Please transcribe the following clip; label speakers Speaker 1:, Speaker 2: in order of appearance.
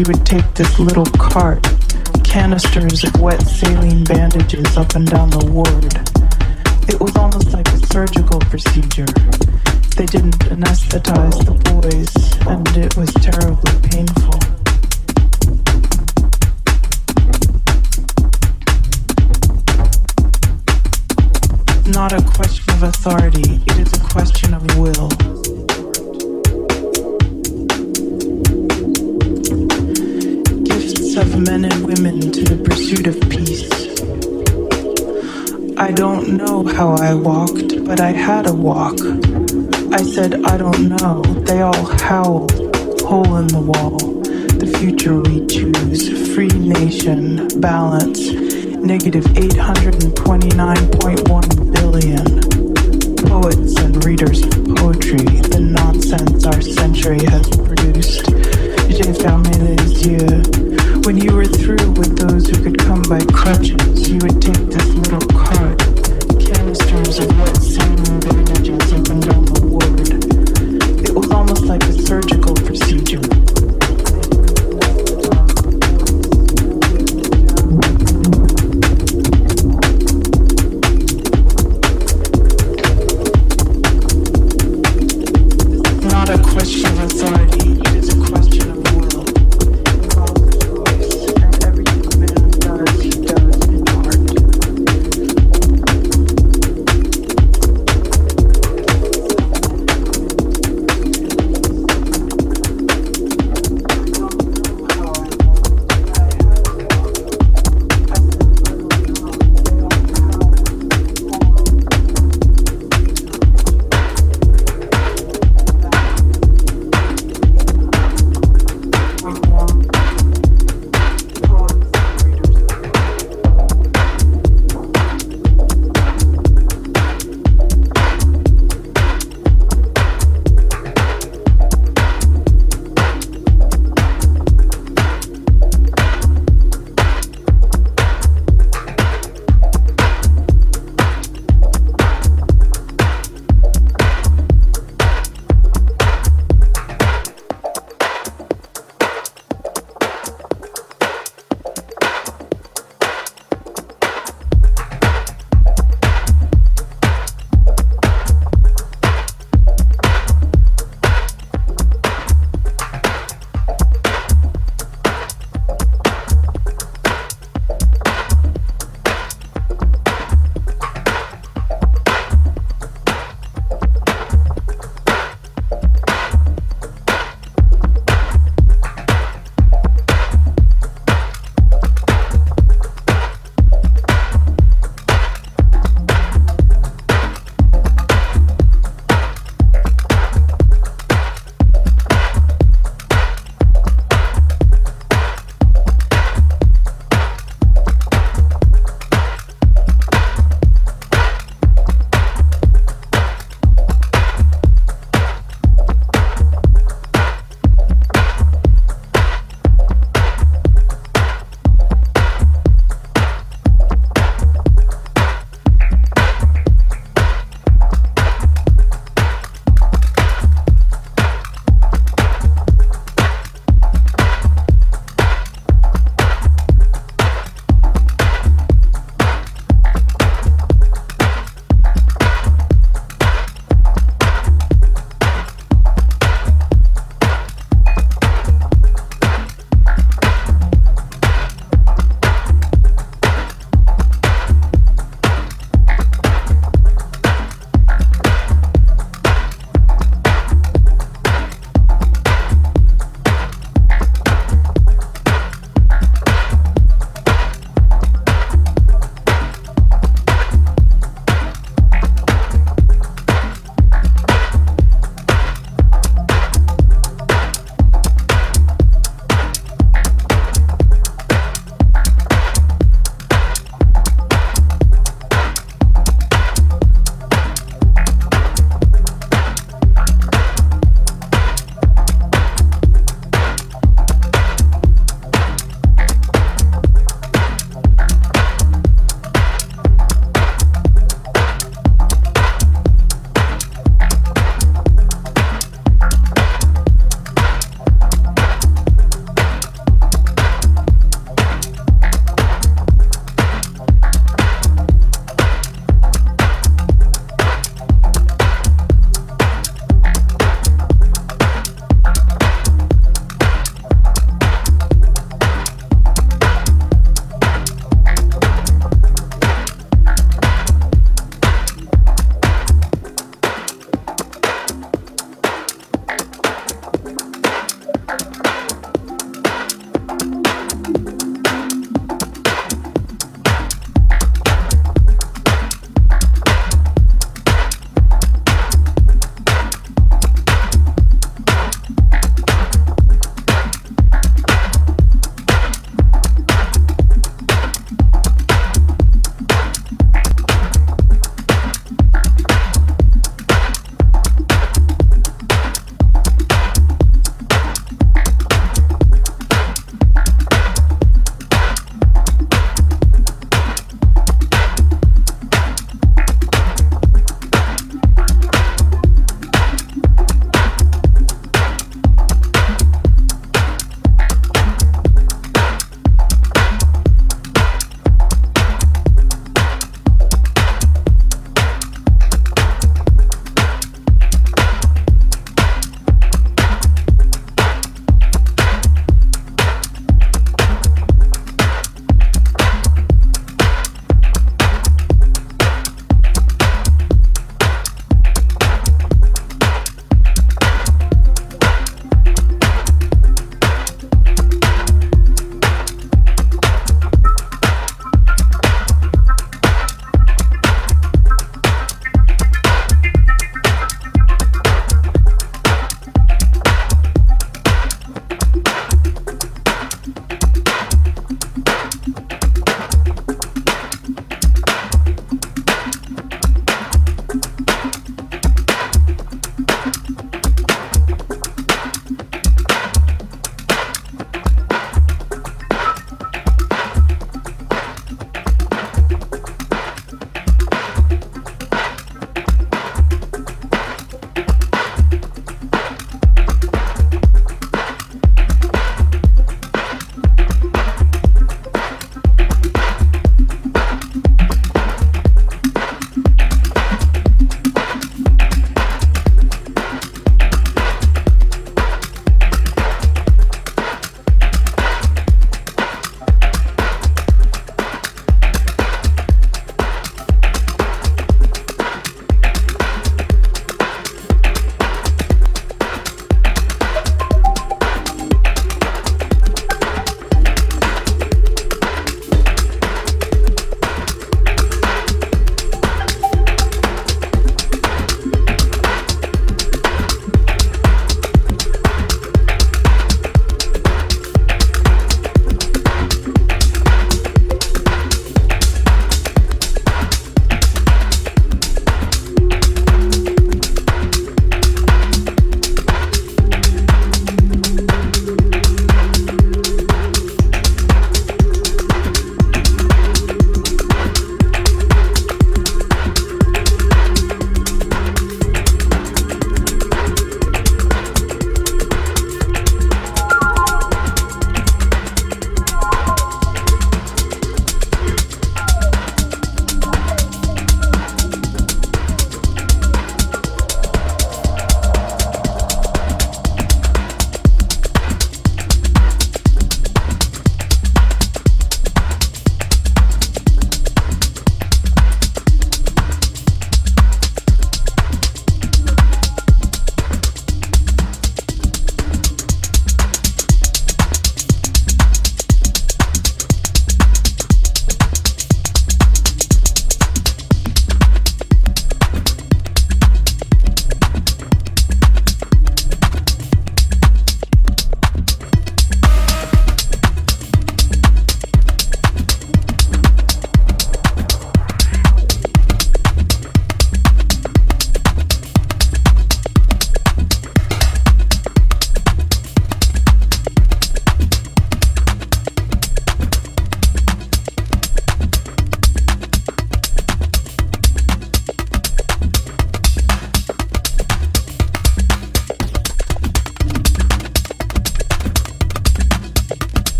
Speaker 1: she would take this little cart, canisters of wet saline bandages up and down the ward.